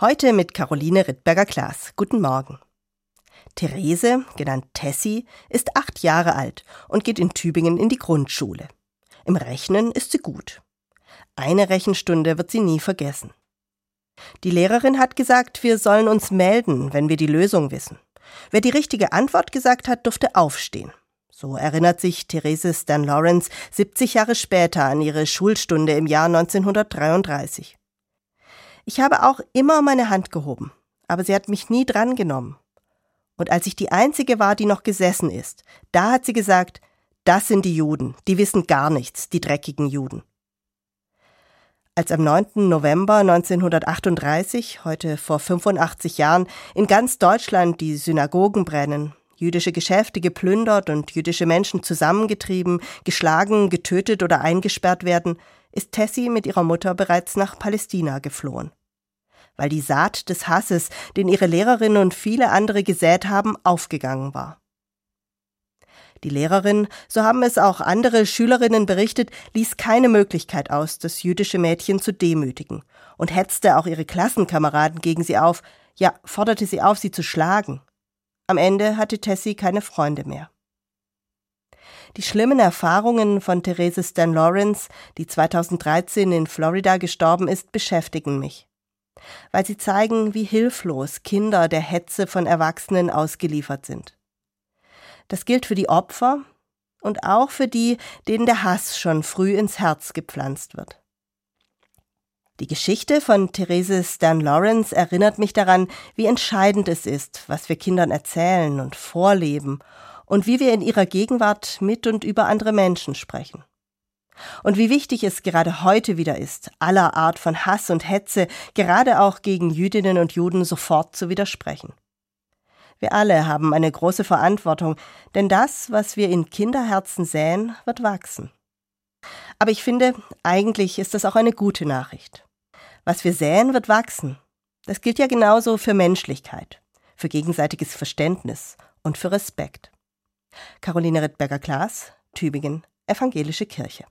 Heute mit Caroline Rittberger-Klaas. Guten Morgen. Therese, genannt Tessie, ist acht Jahre alt und geht in Tübingen in die Grundschule. Im Rechnen ist sie gut. Eine Rechenstunde wird sie nie vergessen. Die Lehrerin hat gesagt, wir sollen uns melden, wenn wir die Lösung wissen. Wer die richtige Antwort gesagt hat, durfte aufstehen. So erinnert sich Therese Stan Lawrence 70 Jahre später an ihre Schulstunde im Jahr 1933. Ich habe auch immer meine Hand gehoben, aber sie hat mich nie drangenommen. Und als ich die Einzige war, die noch gesessen ist, da hat sie gesagt, das sind die Juden, die wissen gar nichts, die dreckigen Juden. Als am 9. November 1938, heute vor 85 Jahren, in ganz Deutschland die Synagogen brennen, jüdische Geschäfte geplündert und jüdische Menschen zusammengetrieben, geschlagen, getötet oder eingesperrt werden, ist Tessie mit ihrer Mutter bereits nach Palästina geflohen weil die Saat des Hasses, den ihre Lehrerin und viele andere gesät haben, aufgegangen war. Die Lehrerin, so haben es auch andere Schülerinnen berichtet, ließ keine Möglichkeit aus, das jüdische Mädchen zu demütigen und hetzte auch ihre Klassenkameraden gegen sie auf, ja, forderte sie auf, sie zu schlagen. Am Ende hatte Tessie keine Freunde mehr. Die schlimmen Erfahrungen von Therese Stan Lawrence, die 2013 in Florida gestorben ist, beschäftigen mich weil sie zeigen, wie hilflos Kinder der Hetze von Erwachsenen ausgeliefert sind. Das gilt für die Opfer und auch für die, denen der Hass schon früh ins Herz gepflanzt wird. Die Geschichte von Therese Stan Lawrence erinnert mich daran, wie entscheidend es ist, was wir Kindern erzählen und vorleben und wie wir in ihrer Gegenwart mit und über andere Menschen sprechen. Und wie wichtig es gerade heute wieder ist, aller Art von Hass und Hetze, gerade auch gegen Jüdinnen und Juden, sofort zu widersprechen. Wir alle haben eine große Verantwortung, denn das, was wir in Kinderherzen säen, wird wachsen. Aber ich finde, eigentlich ist das auch eine gute Nachricht. Was wir säen, wird wachsen. Das gilt ja genauso für Menschlichkeit, für gegenseitiges Verständnis und für Respekt. Caroline Rittberger-Klaas, Tübingen, Evangelische Kirche.